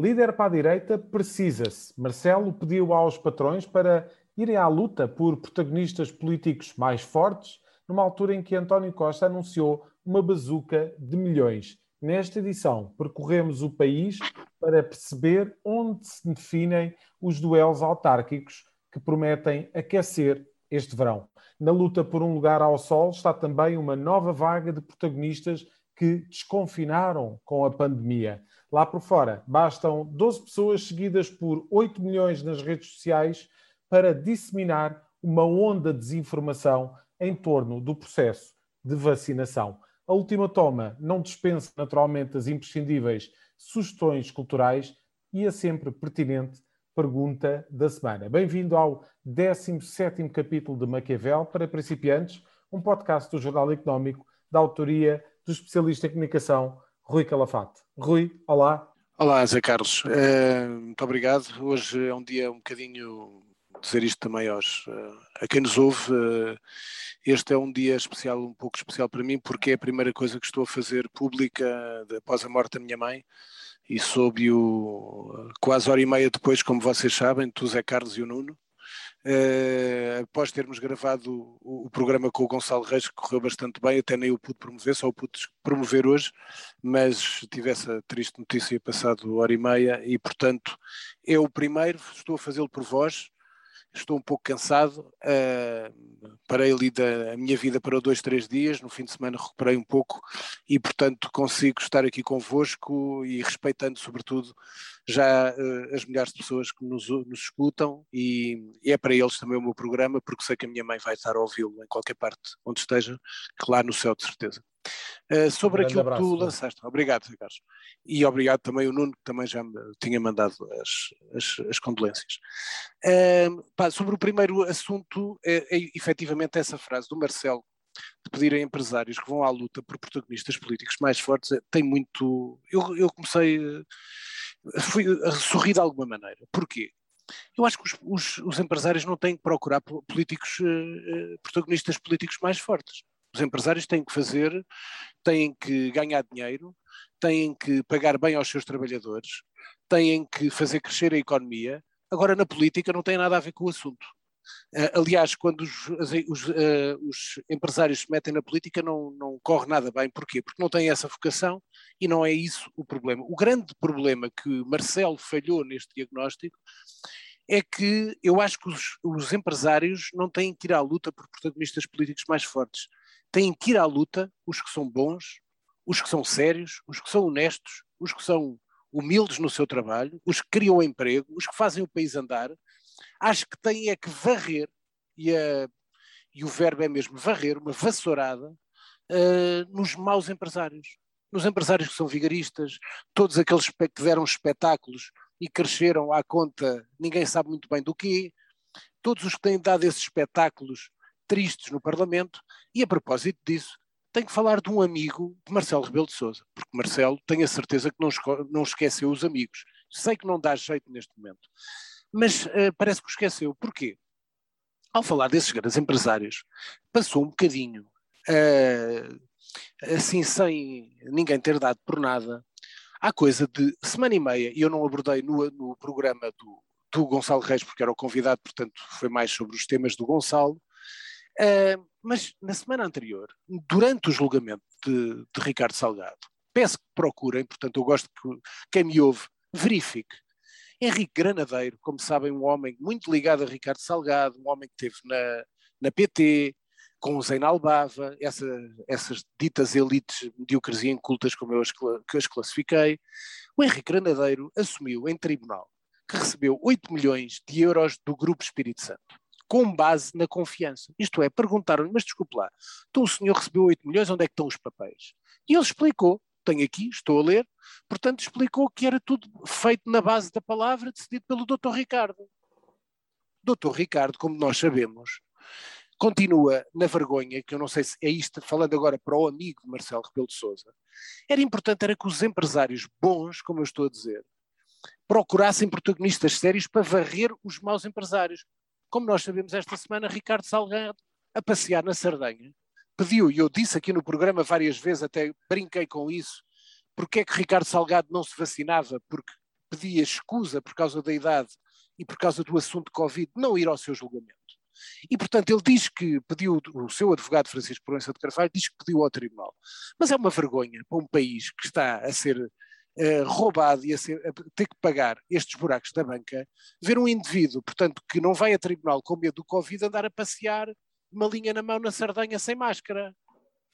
Líder para a direita, precisa-se. Marcelo pediu aos patrões para irem à luta por protagonistas políticos mais fortes, numa altura em que António Costa anunciou uma bazuca de milhões. Nesta edição, percorremos o país para perceber onde se definem os duelos autárquicos que prometem aquecer este verão. Na luta por um lugar ao sol está também uma nova vaga de protagonistas que desconfinaram com a pandemia. Lá por fora, bastam 12 pessoas seguidas por 8 milhões nas redes sociais para disseminar uma onda de desinformação em torno do processo de vacinação. A última toma não dispensa naturalmente as imprescindíveis sugestões culturais e a sempre pertinente pergunta da semana. Bem-vindo ao 17 capítulo de Maquiavel para principiantes, um podcast do Jornal Económico da autoria do especialista em comunicação Rui Calafate. Rui, olá. Olá, Zé Carlos. Uh, muito obrigado. Hoje é um dia um bocadinho dizer isto também aos, uh, a quem nos ouve. Uh, este é um dia especial, um pouco especial para mim, porque é a primeira coisa que estou a fazer pública após a morte da minha mãe e soube-o quase hora e meia depois, como vocês sabem, tu, Zé Carlos e o Nuno. Uh, após termos gravado o, o, programa com o Gonçalo Reis, que correu bastante bem, até nem o pude promover, só o pude promover hoje, mas tive essa triste notícia passado hora e meia e, portanto, é o primeiro, estou a fazê-lo por vós, estou um pouco cansado, uh, parei ali da minha vida para dois, três dias, no fim de semana recuperei um pouco e, portanto, consigo estar aqui convosco e respeitando, sobretudo, já uh, as milhares de pessoas que nos, nos escutam e, e, é para eles também o meu programa, porque sei que a minha mãe vai estar a ouvi-lo em qualquer parte onde esteja, que lá no céu, de certeza. Uh, sobre um aquilo abraço, que tu lançaste. Obrigado, Carlos. E obrigado também o Nuno, que também já me tinha mandado as, as, as condolências. Uh, pá, sobre o primeiro assunto, é, é efetivamente essa frase do Marcelo, de pedir a empresários que vão à luta por protagonistas políticos mais fortes, é, tem muito. Eu, eu comecei. Fui a sorrir de alguma maneira. Porquê? Eu acho que os, os, os empresários não têm que procurar políticos, protagonistas políticos mais fortes. Os empresários têm que fazer, têm que ganhar dinheiro, têm que pagar bem aos seus trabalhadores, têm que fazer crescer a economia. Agora, na política, não tem nada a ver com o assunto. Uh, aliás, quando os, os, uh, os, empresários se metem na política, não, não corre nada bem. Porquê? Porque não têm essa vocação e não é isso o problema. O grande problema que Marcelo falhou neste diagnóstico é que eu acho que os, os empresários não têm que ir à luta por protagonistas políticos mais fortes têm que ir à luta os que são bons, os que são sérios, os que são honestos, os que são humildes no seu trabalho, os que criam emprego, os que fazem o país andar. Acho que têm é que varrer, e, a, e o verbo é mesmo varrer, uma vassourada, uh, nos maus empresários. Nos empresários que são vigaristas, todos aqueles que deram espetáculos e cresceram à conta, ninguém sabe muito bem do quê, todos os que têm dado esses espetáculos tristes no Parlamento, e a propósito disso, tenho que falar de um amigo de Marcelo Rebelo de Sousa, porque Marcelo tenho a certeza que não, não esqueceu os amigos. Sei que não dá jeito neste momento, mas uh, parece que esqueceu. Porquê? Ao falar desses grandes empresários, passou um bocadinho, uh, assim sem ninguém ter dado por nada, há coisa de semana e meia, e eu não abordei no, no programa do, do Gonçalo Reis, porque era o convidado, portanto foi mais sobre os temas do Gonçalo, Uh, mas na semana anterior, durante o julgamento de, de, Ricardo Salgado, peço que procurem, portanto eu gosto que quem me ouve verifique. Henrique Granadeiro, como sabem, um homem muito ligado a Ricardo Salgado, um homem que esteve na, na PT, com o Zeinal Bava, essa, essas ditas elites mediocres e incultas como eu as, que as classifiquei, o Henrique Granadeiro assumiu em tribunal que recebeu 8 milhões de euros do Grupo Espírito Santo com base na confiança. Isto é, perguntaram-lhe, mas desculpe lá, então o senhor recebeu 8 milhões, onde é que estão os papéis? E ele explicou, tenho aqui, estou a ler, portanto explicou que era tudo feito na base da palavra, decidido pelo Dr. Ricardo. Dr. Ricardo, como nós sabemos, continua na vergonha, que eu não sei se é isto, falando agora para o amigo de Marcelo Rebelo de Sousa, era importante era que os empresários bons, como eu estou a dizer, procurassem protagonistas sérios para varrer os maus empresários. Como nós sabemos, esta semana, Ricardo Salgado, a passear na Sardenha, pediu, e eu disse aqui no programa várias vezes, até brinquei com isso, porque é que Ricardo Salgado não se vacinava, porque pedia escusa por causa da idade e por causa do assunto Covid não ir ao seu julgamento. E, portanto, ele diz que pediu, o seu advogado Francisco Proença de Carvalho diz que pediu ao tribunal. Mas é uma vergonha para um país que está a ser uh, roubado e a, ser, a, ter que pagar estes buracos da banca, ver um indivíduo, portanto, que não vai a tribunal com medo do Covid, andar a passear uma linha na mão na Sardanha sem máscara.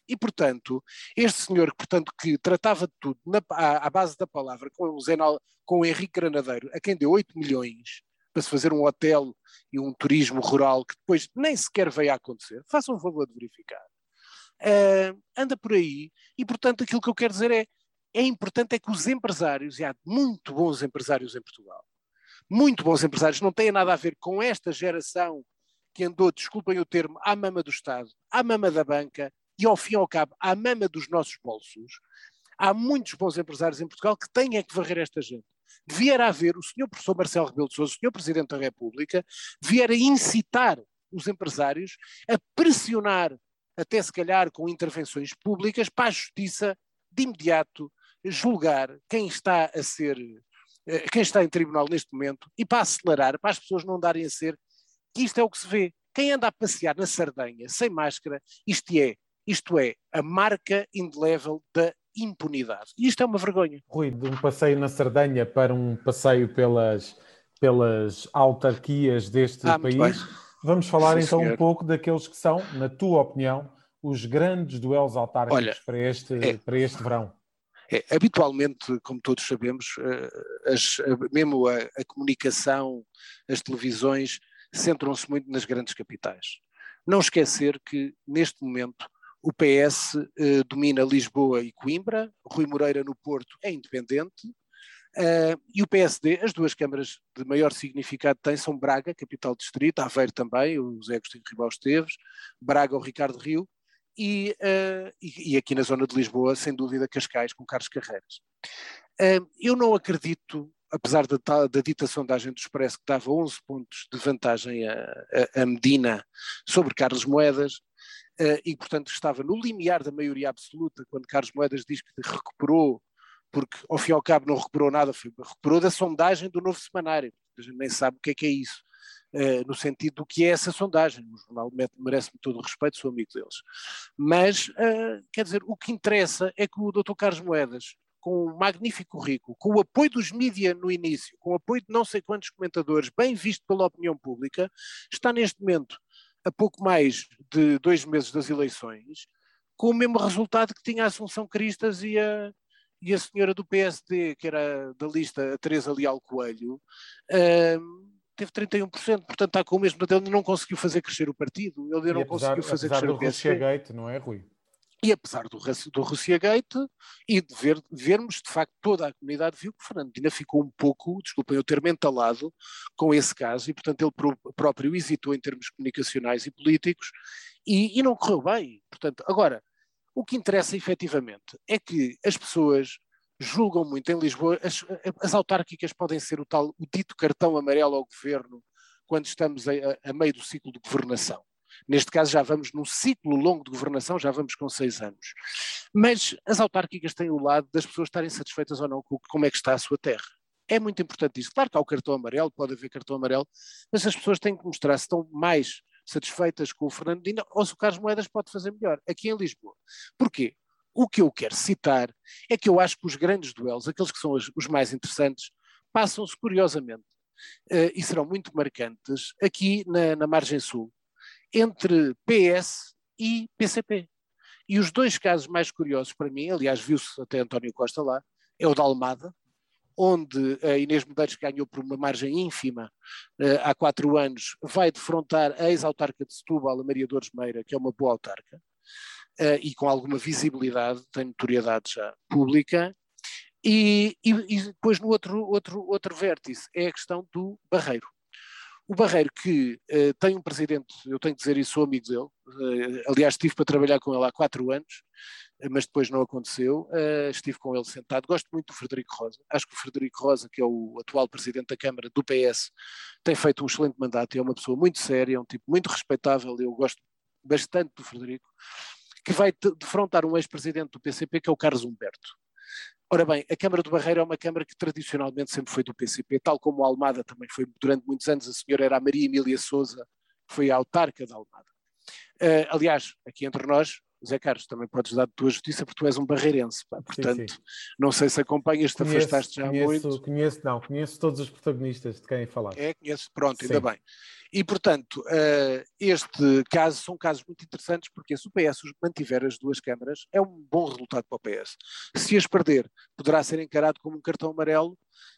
E, portanto, este senhor, portanto, que tratava de tudo na, à, à, base da palavra com o, Zenal, com o Henrique Granadeiro, a quem deu 8 milhões para se fazer um hotel e um turismo rural que depois nem sequer veio a acontecer, façam um favor de verificar. Uh, anda por aí e, portanto, aquilo que eu quero dizer é é importante é que os empresários, e há muito bons empresários em Portugal, muito bons empresários, não têm nada a ver com esta geração que andou, desculpem o termo, à mama do Estado, à mama da banca e, ao fim e ao cabo, à mama dos nossos bolsos. Há muitos bons empresários em Portugal que têm é que varrer esta gente vier a haver o senhor professor Marcelo Rebelo de Sousa, o senhor Presidente da República, vier a incitar os empresários a pressionar, até se calhar com intervenções públicas, para a justiça de imediato julgar quem está a ser, eh, quem está em tribunal neste momento e para acelerar, para as pessoas não darem a ser, que isto é o que se vê. Quem anda a passear na Sardanha sem máscara, isto é, isto é a marca indelével da impunidade. E isto é uma vergonha. Rui, de um passeio na Sardanha para um passeio pelas, pelas autarquias deste ah, país, vamos falar Sim, então senhor. um pouco daqueles que são, na tua opinião, os grandes duelos autárquicos Olha, para, este, é, para este verão. É, habitualmente, como todos sabemos, eh, as, mesmo a, a comunicação, as televisões, centram-se muito nas grandes capitais. Não esquecer que, neste momento, o PS eh, domina Lisboa e Coimbra, Rui Moreira no Porto é independente, uh, e o PSD, as duas câmaras de maior significado têm são Braga, capital distrito, Aveiro também, o José Agostinho Ribal Esteves, Braga, o Ricardo Rio, e, uh, e, e, aqui na zona de Lisboa, sem dúvida, Cascais, com Carlos Carreiras. Uh, eu não acredito, apesar da, da dita sondagem do Expresso que dava 11 pontos de vantagem a, a, a Medina sobre Carlos Moedas, uh, e, portanto, estava no limiar da maioria absoluta, quando Carlos Moedas diz que recuperou, porque ao fim e ao cabo não recuperou nada, foi, recuperou da sondagem do novo semanário, a gente nem sabe o que é que é isso. Uh, no sentido do que é essa sondagem. O jornal merece-me todo o respeito, sou amigo deles. Mas, uh, quer dizer, o que interessa é que o Dr. Carlos Moedas, com um magnífico currículo, com o apoio dos mídias no início, com o apoio de não sei quantos comentadores, bem visto pela opinião pública, está neste momento a pouco mais de dois meses das eleições, com o mesmo resultado que tinha a Assunção Cristas e a, e a senhora do PSD, que era da lista, a Teresa Leal Coelho, teve 31%, portanto está com o mesmo, ele não conseguiu fazer crescer o partido, ele não apesar, conseguiu fazer crescer o PSD. Gate, não é, Rui? E apesar do, do Russia Gate e de ver, vermos, de facto, toda a comunidade viu que Fernandina ficou um pouco, desculpem o termo, entalado com esse caso e, portanto, ele próprio hesitou em termos comunicacionais e políticos e, e não correu bem. Portanto, agora, o que interessa efetivamente é que as pessoas julgam muito em Lisboa, as, as autárquicas podem ser o tal, o dito cartão amarelo ao governo quando estamos a, a meio do ciclo de governação. Neste caso, já vamos num ciclo longo de governação, já vamos com seis anos. Mas as autárquicas têm o lado das pessoas estarem satisfeitas ou não com como é que está a sua terra. É muito importante isso. Claro que há o cartão amarelo, pode haver cartão amarelo, mas as pessoas têm que mostrar se estão mais satisfeitas com o Fernandino ou se o Carlos Moedas pode fazer melhor, aqui em Lisboa. Porquê? O que eu quero citar é que eu acho que os grandes duelos, aqueles que são os, os mais interessantes, passam-se curiosamente uh, e serão muito marcantes aqui na, na margem sul, entre PS e PCP. E os dois casos mais curiosos para mim, aliás, viu-se até António Costa lá, é o da Almada, onde a Inês Medeiros ganhou por uma margem ínfima uh, há quatro anos, vai defrontar a ex-autarca de Setúbal, a Maria Dores Meira, que é uma boa autarca, uh, e com alguma visibilidade, tem notoriedade já pública, e, e, e, depois no outro, outro, outro vértice é a questão do Barreiro. O Barreiro, que uh, tem um presidente, eu tenho que dizer isso, sou amigo dele, uh, aliás, estive para trabalhar com ele há quatro anos, uh, mas depois não aconteceu. estive com ele sentado. Gosto muito do Frederico Rosa. Acho que o Frederico Rosa, que é o atual presidente da Câmara do PS, tem feito um excelente mandato. É uma pessoa muito séria, é um tipo muito respeitável. Eu gosto bastante do Frederico, que vai defrontar um ex-presidente do PCP, que é o Carlos Humberto. Ora bem, a Câmara do Barreiro é uma Câmara que tradicionalmente sempre foi do PCP, tal como a Almada também foi durante muitos anos. A senhora era a Maria Emília Souza, que foi a autarca da Almada. Uh, aliás, aqui entre nós, Zé Carlos, também podes dar de tua justiça porque tu és um barreirense, pá. portanto, sim, sim. não sei se acompanhas, te conheço, afastaste já conheço, muito. Conheço, não, conheço todos os protagonistas de quem falar. É, conheço, pronto, sim. ainda bem. E, portanto, uh, este caso são casos muito interessantes porque se o PS mantiver as duas câmaras, é um bom resultado para o PS. Se as perder, poderá ser encarado como um cartão amarelo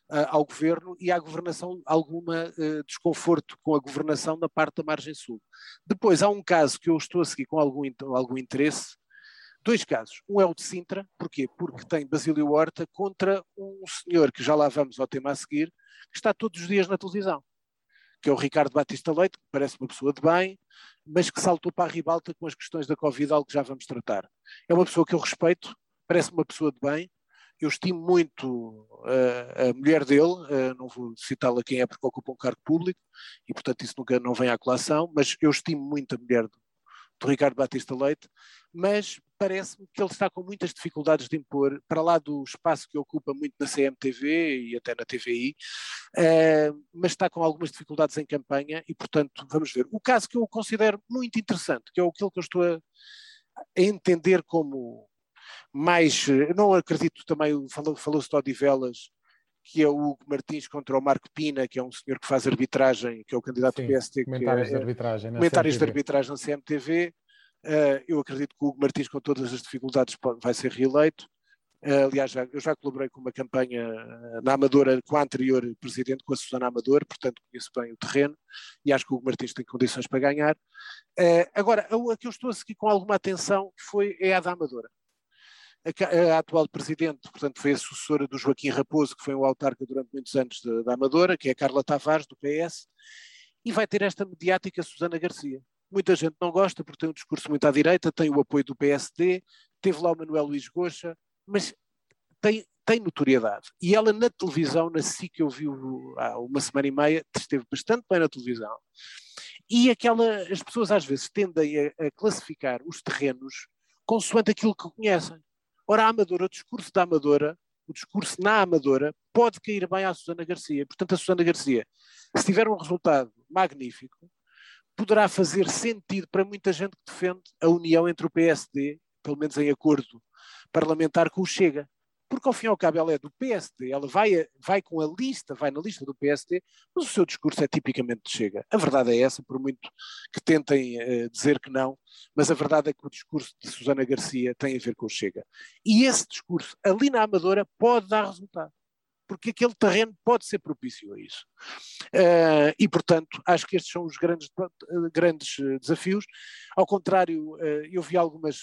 uh, ao governo e à governação alguma uh, desconforto com a governação na parte da margem sul. Depois há um caso que eu estou a seguir com algum, algum interesse, dois casos. Um é o de Sintra, porquê? Porque tem Basílio Horta contra um senhor, que já lá vamos ao tema a seguir, que está todos os dias na televisão, que é o Ricardo Batista Leite, que parece uma pessoa de bem, mas que saltou para a ribalta com as questões da Covid, algo que já vamos tratar. É uma pessoa que eu respeito, parece uma pessoa de bem, eu estimo muito uh, a mulher dele, uh, não vou citá-la quem é porque ocupa um cargo público, e portanto isso nunca não vem à colação, mas eu estimo muito a mulher do, do Ricardo Batista Leite, mas parece-me que ele está com muitas dificuldades de impor, para lá do espaço que ocupa muito na CMTV e até na TVI, uh, eh, mas está com algumas dificuldades em campanha e, portanto, vamos ver. O caso que eu considero muito interessante, que é aquilo que eu estou a, a entender como mais, não acredito também, falou-se falou de Odivelas, que é o Hugo Martins contra o Marco Pina, que é um senhor que faz arbitragem, que é o candidato Sim, do PST. Comentários é, de arbitragem. Comentários CMTV. de arbitragem na CMTV. Uh, eh, eu acredito que o Hugo Martins, com todas as dificuldades, vai ser reeleito. Uh, aliás, já, eu já colaborei com uma campanha na Amadora com a anterior presidente, com a Susana Amador, portanto conheço bem o terreno e acho que o Hugo Martins tem condições para ganhar. Agora, a, a, que eu estou a seguir com alguma atenção foi, é a da Amadora a, atual presidente, portanto, foi a sucessora do Joaquim Raposo, que foi o autarca durante muitos anos da Amadora, que é a Carla Tavares, do PS, e vai ter esta mediática Susana Garcia. Muita gente não gosta porque tem um discurso muito à direita, tem o apoio do PSD, teve lá o Manuel Luís Goxa, mas tem, tem notoriedade. E ela na televisão, na SIC, eu vi há uma semana e meia, esteve bastante bem na televisão. E aquela, as pessoas às vezes tendem a, a classificar os terrenos consoante aquilo que conhecem. Ora, a Amadora, o discurso da Amadora, o discurso na Amadora, pode cair bem à Susana Garcia. Portanto, a Susana Garcia, se tiver um resultado magnífico, poderá fazer sentido para muita gente que defende a união entre o PSD, pelo menos em acordo parlamentar, com o Chega porque ao fim e ao cabo ela é do PSD, ela vai, vai com a lista, vai na lista do PSD, mas o seu discurso é tipicamente de Chega. A verdade é essa, por muito que tentem uh, dizer que não, mas a verdade é que o discurso de Susana Garcia tem a ver com o Chega. E esse discurso, ali na Amadora, pode dar resultado. Porque aquele terreno pode ser propício a isso. Uh, e, portanto, acho que estes são os grandes, grandes desafios. Ao contrário, uh, eu vi algumas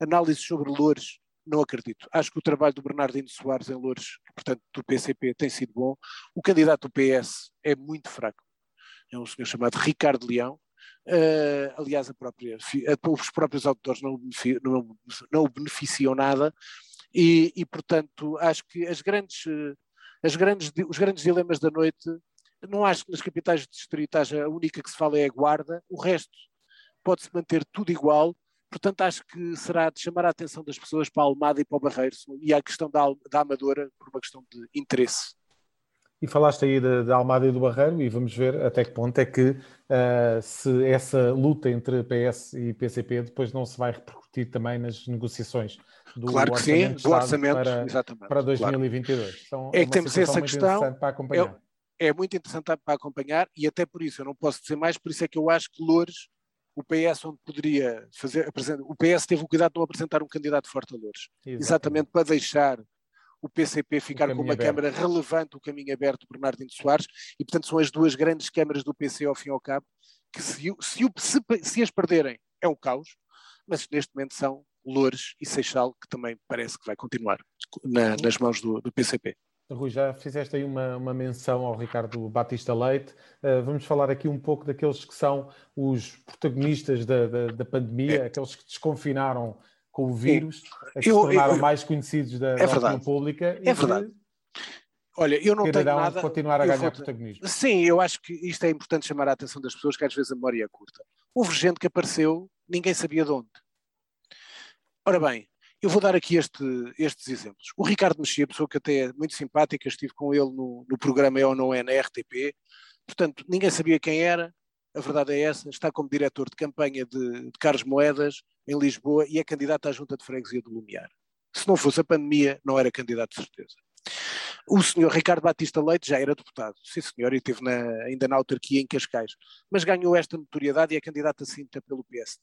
análises sobre Loures não acredito. Acho que o trabalho do Bernardino Soares em Loures, portanto do PCP, tem sido bom. O candidato do PS é muito fraco. É um senhor chamado Ricardo Leão. Uh, aliás, a própria, a, os próprios autores não, não, não o beneficiam nada. E, e, portanto, acho que as grandes, as grandes, os grandes dilemas da noite, não acho que nas capitais de distrito haja a única que se fala é a guarda, o resto pode-se manter tudo igual, Portanto, acho que será de chamar a atenção das pessoas para a Almada e para o Barreiro e à questão da, da Amadora por uma questão de interesse. E falaste aí da Almada e do Barreiro e vamos ver até que ponto é que uh, se essa luta entre PS e PCP depois não se vai repercutir também nas negociações do claro que sim, do orçamento para, exatamente, para 2022. Claro. Então, é, é que temos essa questão. É, é muito interessante para acompanhar e até por isso eu não posso dizer mais, por isso é que eu acho que Loures o PS onde poderia fazer, o PS teve o cuidado de não apresentar um candidato forte a Lourdes, exatamente, exatamente para deixar o PCP ficar o com uma aberto. Câmara relevante, o caminho aberto, Bernardino Soares, e portanto são as duas grandes câmaras do PC ao fim e ao cabo, que se, se, se, se as perderem é um caos, mas neste momento são Loures e Seixal, que também parece que vai continuar na, nas mãos do, do PCP. Rui, já fizeste aí uma, uma menção ao Ricardo Batista Leite. Uh, vamos falar aqui um pouco daqueles que são os protagonistas da, da, da pandemia, é. aqueles que desconfinaram com o vírus, que se tornaram eu, mais conhecidos da, é da opinião pública. É verdade. Olha, eu não tenho nada... continuar a ganhar vou... protagonismo. Sim, eu acho que isto é importante chamar a atenção das pessoas, que às vezes a memória é curta. Houve gente que apareceu, ninguém sabia de onde. Ora bem, Eu vou dar aqui este, estes exemplos. O Ricardo Mexia, pessoa que até é muito simpática, estive com ele no, no programa É ou Não É na RTP, portanto, ninguém sabia quem era, a verdade é essa, está como diretor de campanha de, de Carlos Moedas em Lisboa e é candidato à Junta de Freguesia do Lumiar. Se não fosse a pandemia, não era candidato de certeza. O senhor Ricardo Batista Leite já era deputado, sim senhor, e esteve na, ainda na autarquia em Cascais, mas ganhou esta notoriedade e é candidato a cinta pelo PSD.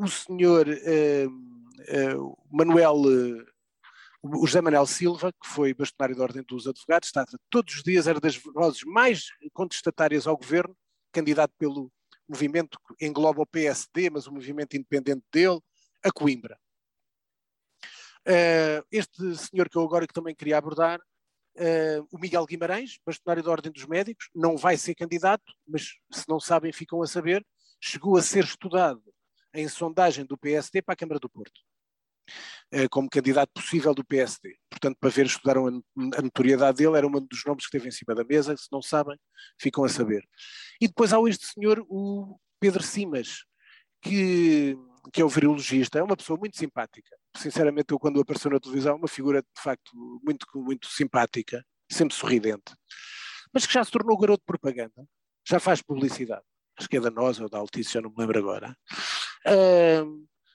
O senhor uh, uh, Manuel, uh, o José Manuel Silva, que foi bastonário da Ordem dos Advogados, estava todos os dias, era das vozes mais contestatárias ao governo, candidato pelo movimento que engloba o PSD, mas o movimento independente dele, a Coimbra. Este senhor que eu agora que também queria abordar, o Miguel Guimarães, bastonário da Ordem dos Médicos, não vai ser candidato, mas se não sabem ficam a saber, chegou a ser estudado em sondagem do PSD para a Câmara do Porto, uh, como candidato possível do PSD. Portanto, para ver, estudaram a, a notoriedade dele, era um dos nomes que esteve em cima da mesa, se não sabem, ficam a saber. E depois há este senhor, o Pedro Simas, que, que é o virologista, é uma pessoa muito simpática. Sinceramente, eu quando apareceu na televisão, uma figura de facto muito, muito simpática, sempre sorridente, mas que já se tornou garoto de propaganda, já faz publicidade. Acho que é da Nós ou da Altice, já não me lembro agora.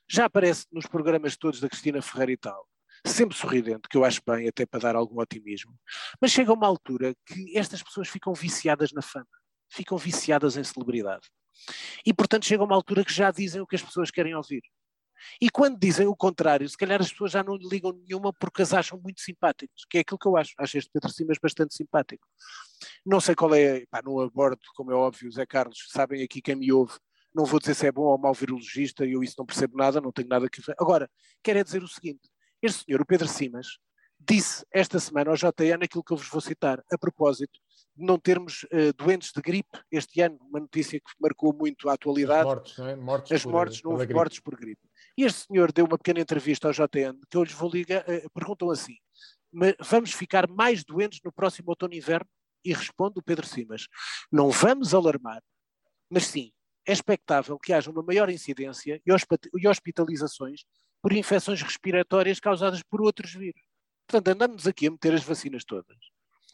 Já aparece nos programas todos da Cristina Ferreira e tal sempre sorridente, que eu acho bem, até para dar algum otimismo. Mas chega uma altura que estas pessoas ficam viciadas na fama ficam viciadas em celebridade. E, portanto, chega uma altura que já dizem o que as pessoas querem ouvir. E quando dizem o contrário, se calhar as pessoas já não lhe ligam nenhuma porque as acham muito simpáticos, que é aquilo que eu acho. Acho este Pedro Simas bastante simpático. Não sei qual é, pá, não abordo, como é óbvio, Zé Carlos, sabem aqui quem me ouve, não vou dizer se é bom ou mau virologista, eu isso não percebo nada, não tenho nada que ver. Agora, quero é dizer o seguinte, este senhor, o Pedro Simas, disse esta semana ao JN aquilo que eu vos vou citar, a propósito de não termos uh, doentes de gripe este ano, uma notícia que marcou muito a atualidade. As mortes, não é? mortes As por, mortes, não houve mortes por gripe. E este senhor deu uma pequena entrevista ao JN, que eu lhes vou ligar, uh, perguntam assim, vamos ficar mais doentes no próximo outono e inverno? E responde o Pedro Simas, não vamos alarmar, mas sim, é expectável que haja uma maior incidência e hospitalizações por infecções respiratórias causadas por outros vírus. Portanto, andamos aqui a meter as vacinas todas,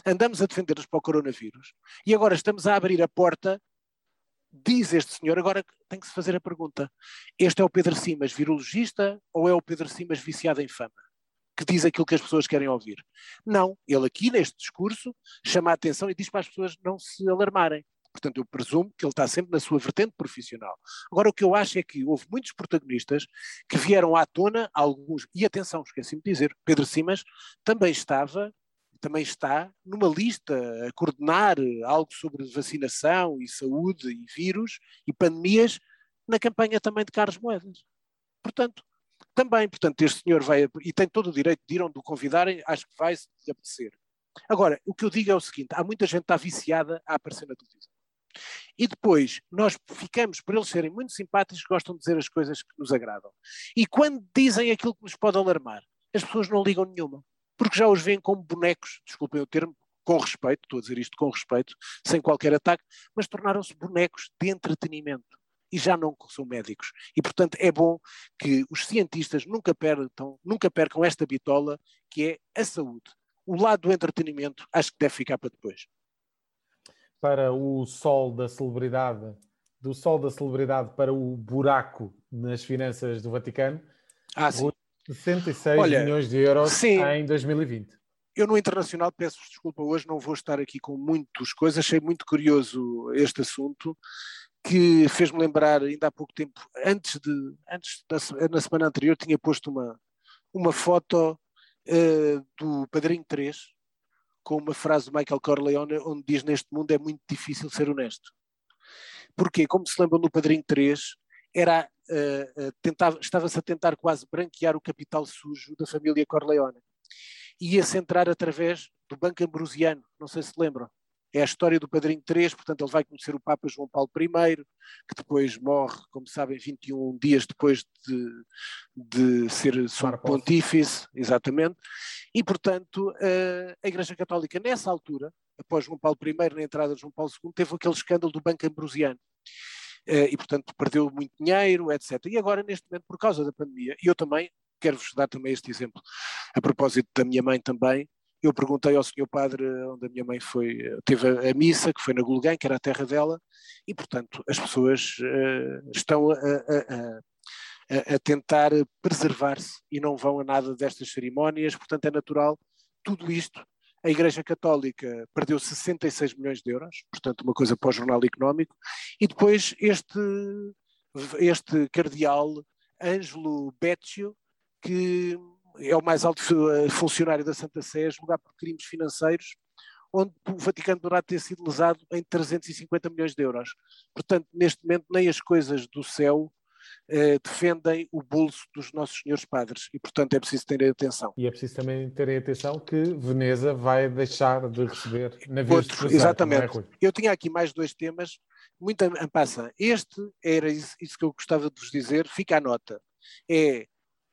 andamos a defender-nos para o coronavírus e agora estamos a abrir a porta. Diz este senhor, agora tem que se fazer a pergunta: este é o Pedro Simas virologista ou é o Pedro Simas viciado em fama? Que diz aquilo que as pessoas querem ouvir. Não, ele aqui neste discurso chama a atenção e diz para as pessoas não se alarmarem. Portanto, eu presumo que ele está sempre na sua vertente profissional. Agora, o que eu acho é que houve muitos protagonistas que vieram à tona, alguns, e atenção, esqueci-me de dizer, Pedro Simas também estava, também está numa lista a coordenar algo sobre vacinação e saúde e vírus e pandemias na campanha também de Carlos Moedas. Portanto, também, portanto, este senhor vai, e tem todo o direito de ir onde o convidarem, acho que vai se apetecer. Agora, o que eu digo é o seguinte: há muita gente que está viciada a aparecer na televisão. E depois, nós ficamos, por eles serem muito simpáticos, gostam de dizer as coisas que nos agradam. E quando dizem aquilo que nos pode alarmar, as pessoas não ligam nenhuma. Porque já os veem como bonecos, desculpem o termo, com respeito, estou a dizer isto com respeito, sem qualquer ataque, mas tornaram-se bonecos de entretenimento e já não são médicos. E, portanto, é bom que os cientistas nunca percam, nunca percam esta bitola que é a saúde. O lado do entretenimento acho que deve ficar para depois para o sol da celebridade, do sol da celebridade para o buraco nas finanças do Vaticano. Ah, sim. 66 Olha, milhões de euros sim. em 2020. Eu no Internacional peço desculpa, hoje não vou estar aqui com muitas coisas, achei muito curioso este assunto, que fez-me lembrar ainda há pouco tempo, antes de, antes da, na semana anterior tinha posto uma, uma foto uh, do Padrinho 3, com uma frase do Michael Corleone onde diz neste mundo é muito difícil ser honesto. Porquê? Como se lembram no Padrinho 3, era, uh, tentava, estava-se a tentar quase branquear o capital sujo da família Corleone. Ia-se entrar através do Banco Ambrosiano, não sei se lembram é a história do Padrinho 3, portanto ele vai conhecer o Papa João Paulo I, que depois morre, como sabem, 21 dias depois de, de ser sumo pontífice, exatamente, e portanto a Igreja Católica nessa altura, após João Paulo I, na entrada de João Paulo II, teve aquele escândalo do Banco Ambrosiano, e portanto perdeu muito dinheiro, etc. E agora neste momento, por causa da pandemia, e eu também quero-vos dar também este exemplo. A propósito da minha mãe também, eu perguntei ao senhor padre onde a minha mãe foi, teve a, a missa, que foi na Gulgã, que era a terra dela, e portanto as pessoas uh, estão a, a, a tentar preservar-se e não vão a nada destas cerimónias, portanto é natural tudo isto. A Igreja Católica perdeu 66 milhões de euros, portanto uma coisa para o jornal económico, e depois este, este cardeal Ângelo Beccio, que é o mais alto funcionário da Santa Sé, julgado por crimes financeiros, onde o Vaticano poderá ter sido lesado em 350 milhões de euros. Portanto, neste momento, nem as coisas do céu eh, defendem o bolso dos nossos senhores padres e, portanto, é preciso terem atenção. E é preciso também terem atenção que Veneza vai deixar de receber navios Outro, de Exatamente. É, eu tinha aqui mais dois temas, muito em passa. Este era isso, isso que eu gostava de vos dizer, fica a nota. É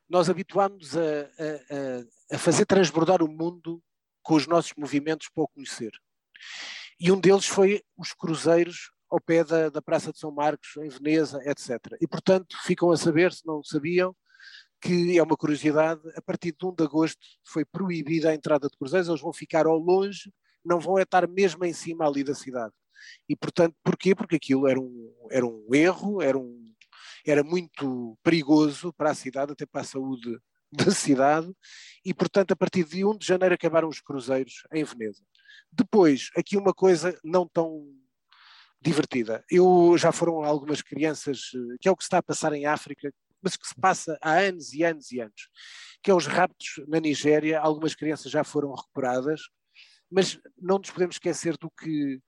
nós habituámos a, a, a, fazer transbordar o mundo com os nossos movimentos para o conhecer. E um deles foi os cruzeiros ao pé da, da Praça de São Marcos, em Veneza, etc. E, portanto, ficam a saber, se não sabiam, que é uma curiosidade, a partir de 1 de agosto foi proibida a entrada de cruzeiros, eles vão ficar ao longe, não vão estar mesmo em cima ali da cidade. E, portanto, porquê? Porque aquilo era um, era um erro, era um era muito perigoso para a cidade, até para a saúde da cidade, e portanto a partir de 1 de janeiro acabaram os cruzeiros em Veneza. Depois, aqui uma coisa não tão divertida. Eu já foram algumas crianças, que é o que está a passar em África, mas que se passa há anos e anos e anos, que é os raptos na Nigéria, algumas crianças já foram recuperadas, mas não nos podemos esquecer do que,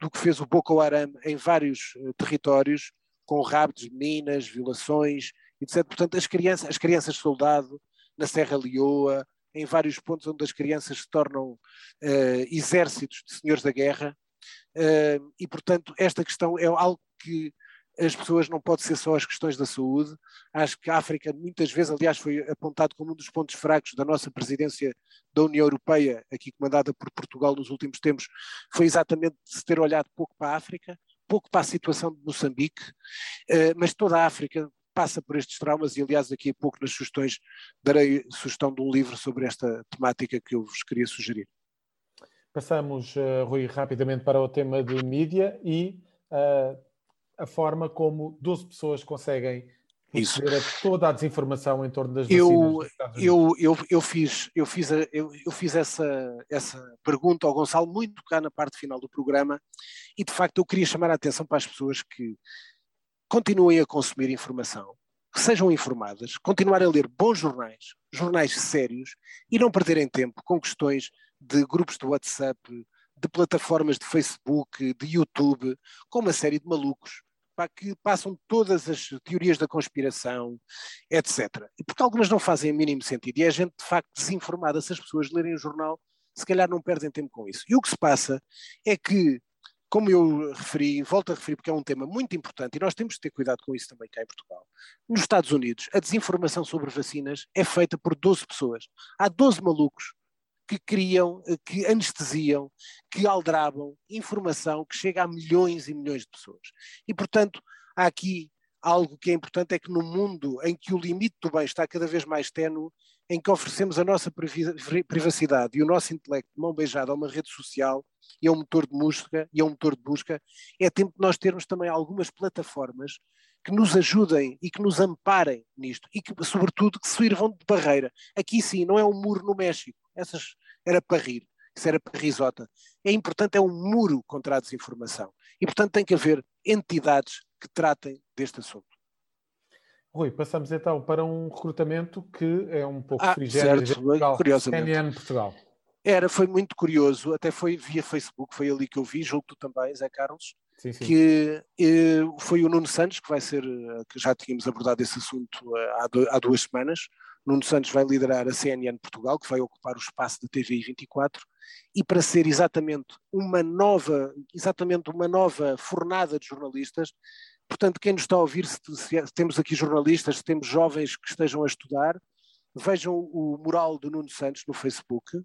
do que fez o Boko Haram em vários eh, territórios, com raptos de meninas, violações, etc. Portanto, as crianças, as crianças soldado na Serra Leoa, em vários pontos onde as crianças se tornam uh, exércitos de senhores da guerra, uh, e portanto esta questão é algo que as pessoas não pode ser só as questões da saúde. Acho que a África, muitas vezes, aliás, foi apontado como um dos pontos fracos da nossa presidência da União Europeia, aqui comandada por Portugal nos últimos tempos, foi exatamente se ter olhado pouco para a África pouco para a situação de Moçambique, eh, mas toda a África passa por estes traumas e, aliás, daqui a pouco nas sugestões darei sugestão de um livro sobre esta temática que eu vos queria sugerir. Passamos, uh, Rui, rapidamente para o tema de mídia e uh, a forma como 12 pessoas conseguem isso. toda a desinformação em torno das eu, eu, eu, eu fiz, eu fiz, a, eu, eu fiz essa, essa pergunta ao Gonçalo muito cá na parte final do programa e de facto eu queria chamar a atenção para as pessoas que continuem a consumir informação, que sejam informadas, continuarem a ler bons jornais, jornais sérios e não perderem tempo com questões de grupos de WhatsApp, de plataformas de Facebook, de YouTube, com uma série de malucos para que passam todas as teorias da conspiração, etc. E porque algumas não fazem o mínimo sentido. E é gente, de facto, desinformada. Se as pessoas lerem o jornal, se calhar não perdem tempo com isso. E o que se passa é que, como eu referi, volto a referir porque é um tema muito importante e nós temos de ter cuidado com isso também cá em Portugal. Nos Estados Unidos, a desinformação sobre vacinas é feita por 12 pessoas. Há 12 malucos que criam, que anestesiam, que aldrabam informação que chega a milhões e milhões de pessoas. E, portanto, há aqui algo que é importante, é que no mundo em que o limite do bem está cada vez mais ténue, em que oferecemos a nossa privacidade e o nosso intelecto de mão beijada a uma rede social e a um motor de busca, e a um motor de busca, é tempo de nós termos também algumas plataformas que nos ajudem e que nos amparem nisto e que, sobretudo, que sirvam de barreira. Aqui sim, não é um muro no México, essas era para rir, isso era para risota. É importante, é um muro contra a desinformação. E, portanto, tem que haver entidades que tratem deste assunto. Rui, passamos então para um recrutamento que é um pouco ah, frigério certo, Portugal, curiosamente. CNN Portugal. Era, foi muito curioso, até foi via Facebook, foi ali que eu vi, julgo tu também, Zé Carlos, sim, sim. que eh, foi o Nuno Santos, que vai ser, eh, que já tínhamos abordado esse assunto eh, há, do, há duas semanas, Nuno Santos vai liderar a CNN Portugal, que vai ocupar o espaço da TVI 24, e para ser exatamente uma nova, exatamente uma nova fornada de jornalistas. Portanto, quem nos está a ouvir, se, se temos aqui jornalistas, se temos jovens que estejam a estudar, vejam o mural do Nuno Santos no Facebook,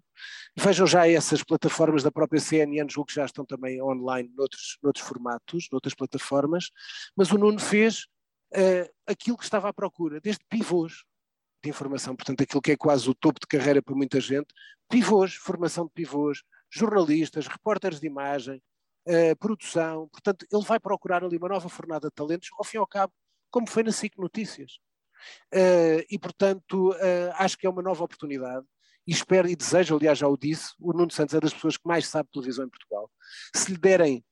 vejam já essas plataformas da própria CNN, julgo que já estão também online noutros, noutros formatos, noutras plataformas, mas o Nuno fez uh, aquilo que estava à procura, desde pivôs, de informação, portanto, aquilo que é quase o topo de carreira para muita gente, pivôs, formação de pivôs, jornalistas, repórteres de imagem, uh, produção, portanto, ele vai procurar ali uma nova fornada de talentos, ao fim e ao cabo, como foi na SIC Notícias. Uh, e, portanto, uh, acho que é uma nova oportunidade e espero e desejo, aliás, já o disse, o Nuno Santos é das pessoas que mais sabe televisão em Portugal. Se lhe derem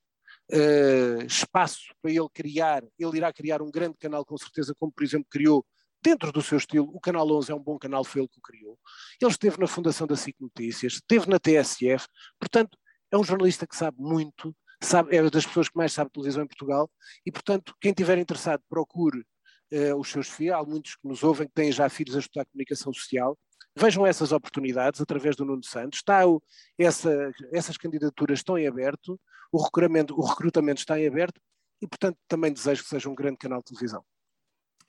uh, espaço para ele criar, ele irá criar um grande canal, com certeza, como por exemplo criou dentro do seu estilo. O Canal 11 é um bom canal, foi ele que o criou. Ele esteve na fundação da SIC Notícias, esteve na TSF, portanto, é um jornalista que sabe muito, sabe, é das pessoas que mais sabe televisão em Portugal e, portanto, quem estiver interessado, procure uh, os seus filhos. Há muitos que nos ouvem que têm já filhos a estudar comunicação social. Vejam essas oportunidades através do Nuno Santos. Está o, essa, essas candidaturas estão em aberto, o recrutamento, o recrutamento está em aberto e, portanto, também desejo que seja um grande canal de televisão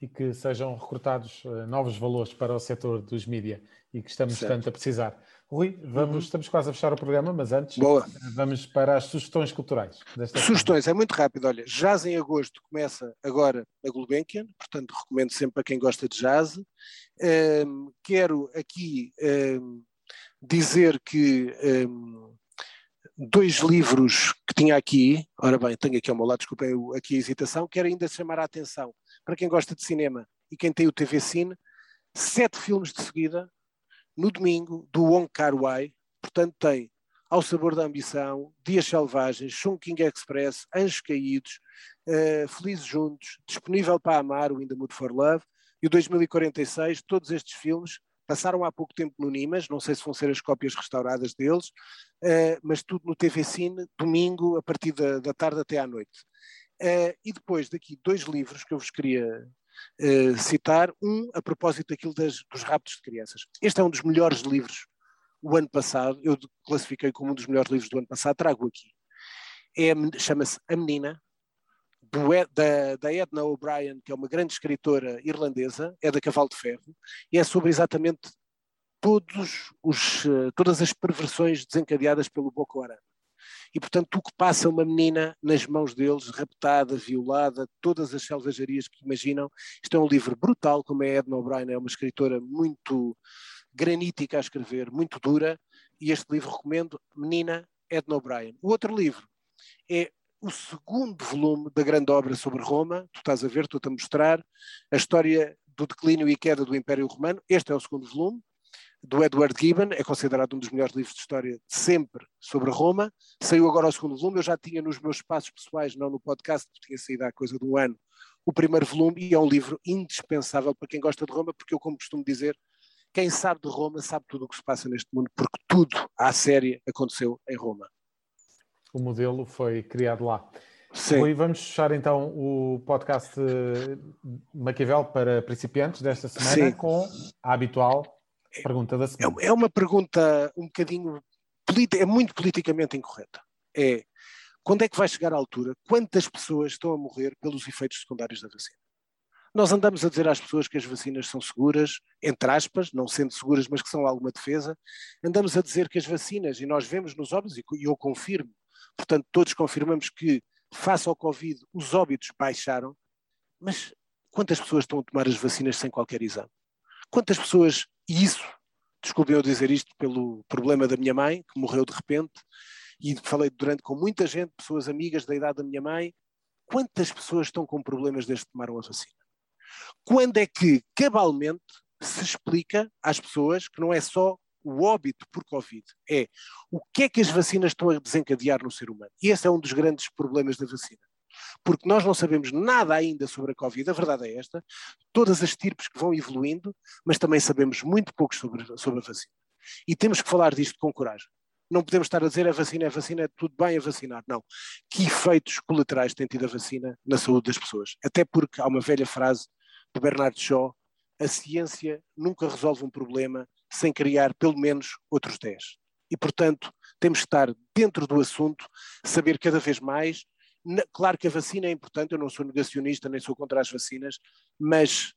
e que sejam recrutados uh, novos valores para o setor dos mídia e que estamos certo. tanto a precisar. Rui, vamos, uhum. estamos quase a fechar o programa, mas antes Boa. vamos para as sugestões culturais. sugestões, semana. é muito rápido. Olha, jazz em agosto começa agora a Gulbenkian, portanto recomendo sempre para quem gosta de jazz. Um, quero aqui um, dizer que um, dois livros que tinha aqui, ora bem, tenho aqui ao meu lado, desculpem aqui a hesitação, quero ainda chamar a atenção para quem gosta de cinema e quem tem o TV Cine, sete filmes de seguida, no domingo, do Wong Kar Wai, portanto tem Ao Sabor da Ambição, Dias Selvagens, King Express, Anjos Caídos, uh, Felizes Juntos, disponível para amar, o In the Mood for Love, e o 2046, todos estes filmes passaram há pouco tempo no Nimas, não sei se vão ser as cópias restauradas deles, uh, mas tudo no TV Cine, domingo, a partir da, da tarde até à noite. Uh, e depois daqui dois livros que eu vos queria uh, citar, um a propósito daquilo das, dos raptos de crianças. Este é um dos melhores livros o ano passado, eu classifiquei como um dos melhores livros do ano passado, trago aqui. É, Chama-se A Menina, do, da, da, Edna O'Brien, que é uma grande escritora irlandesa, é da Cavalo de Ferro, e é sobre exatamente todos os, uh, todas as perversões desencadeadas pelo Boko Haram. E, portanto, o que passa uma menina nas mãos deles, raptada, violada, todas as selvagerias que imaginam. Isto é um livro brutal, como é Edna O'Brien, é uma escritora muito granítica a escrever, muito dura, e este livro recomendo, Menina Edna O'Brien. O outro livro é o segundo volume da grande obra sobre Roma, tu estás a ver, estou-te a mostrar, a história do declínio e queda do Império Romano, este é o segundo volume, do Edward Gibbon, é considerado um dos melhores livros de história de sempre sobre Roma. Saiu agora o segundo volume, eu já tinha nos meus espaços pessoais, não no podcast, porque tinha saído há coisa de um ano, o primeiro volume, e é um livro indispensável para quem gosta de Roma, porque eu, como costumo dizer, quem sabe de Roma sabe tudo o que se passa neste mundo, porque tudo à série aconteceu em Roma. O modelo foi criado lá. Sim. Rui, vamos fechar então o podcast Maquiavel para principiantes desta semana Sim. com a habitual Pergunta da semana. É, é uma pergunta um bocadinho. É muito politicamente incorreta. É quando é que vai chegar a altura? Quantas pessoas estão a morrer pelos efeitos secundários da vacina? Nós andamos a dizer às pessoas que as vacinas são seguras, entre aspas, não sendo seguras, mas que são alguma defesa. Andamos a dizer que as vacinas, e nós vemos nos óbitos, e eu confirmo, portanto, todos confirmamos que, face ao Covid, os óbitos baixaram, mas quantas pessoas estão a tomar as vacinas sem qualquer exame? Quantas pessoas e isso, desculpem eu dizer isto pelo problema da minha mãe, que morreu de repente, e falei durante com muita gente, pessoas amigas da idade da minha mãe, quantas pessoas estão com problemas desde que tomaram a vacina? Quando é que, cabalmente, se explica às pessoas que não é só o óbito por Covid, é o que é que as vacinas estão a desencadear no ser humano? E esse é um dos grandes problemas da vacina porque nós não sabemos nada ainda sobre a Covid, a verdade é esta, todas as tipos que vão evoluindo, mas também sabemos muito pouco sobre, sobre a vacina. E temos que falar disto com coragem. Não podemos estar a dizer a vacina é vacina, tudo bem a vacinar. Não. Que efeitos colaterais tem tido a vacina na saúde das pessoas? Até porque há uma velha frase do Bernard Shaw: a ciência nunca resolve um problema sem criar pelo menos outros 10. E, portanto, temos que estar dentro do assunto, saber cada vez mais Claro que a vacina é importante, eu não sou negacionista nem sou contra as vacinas, mas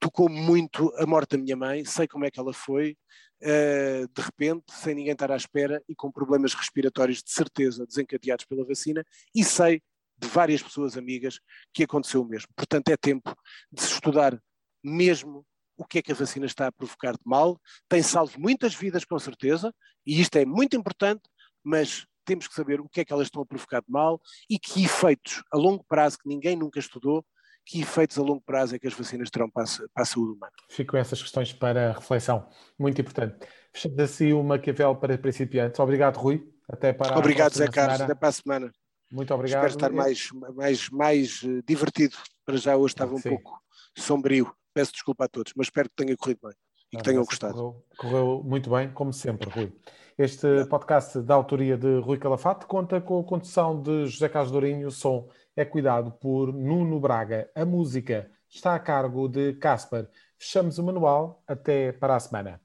tocou muito a morte da minha mãe, sei como é que ela foi, uh, de repente, sem ninguém estar à espera e com problemas respiratórios de certeza desencadeados pela vacina, e sei de várias pessoas amigas que aconteceu o mesmo. Portanto, é tempo de se estudar mesmo o que é que a vacina está a provocar de mal, tem salvo muitas vidas com certeza, e isto é muito importante, mas temos que saber o que é que elas estão a provocar de mal e que efeitos a longo prazo, que ninguém nunca estudou, que efeitos a longo prazo é que as vacinas terão para a, saúde humana. Fico essas questões para reflexão, muito importante. Fechamos assim o Maquiavel para principiantes. Obrigado, Rui. Até para Obrigado, Zé Carlos. Semana. Até para a semana. Muito obrigado. Espero estar mais, mais, mais eh, divertido. Para já hoje estava um pouco sombrio. Peço desculpa a todos, mas espero que tenha corrido bem e que tenham gostado. Correu, correu, muito bem, como sempre, Rui. Este podcast da autoria de Rui Calafate conta com a condução de José Carlos Dourinho. O som é cuidado por Nuno Braga. A música está a cargo de Casper. Fechamos o manual. Até para a semana.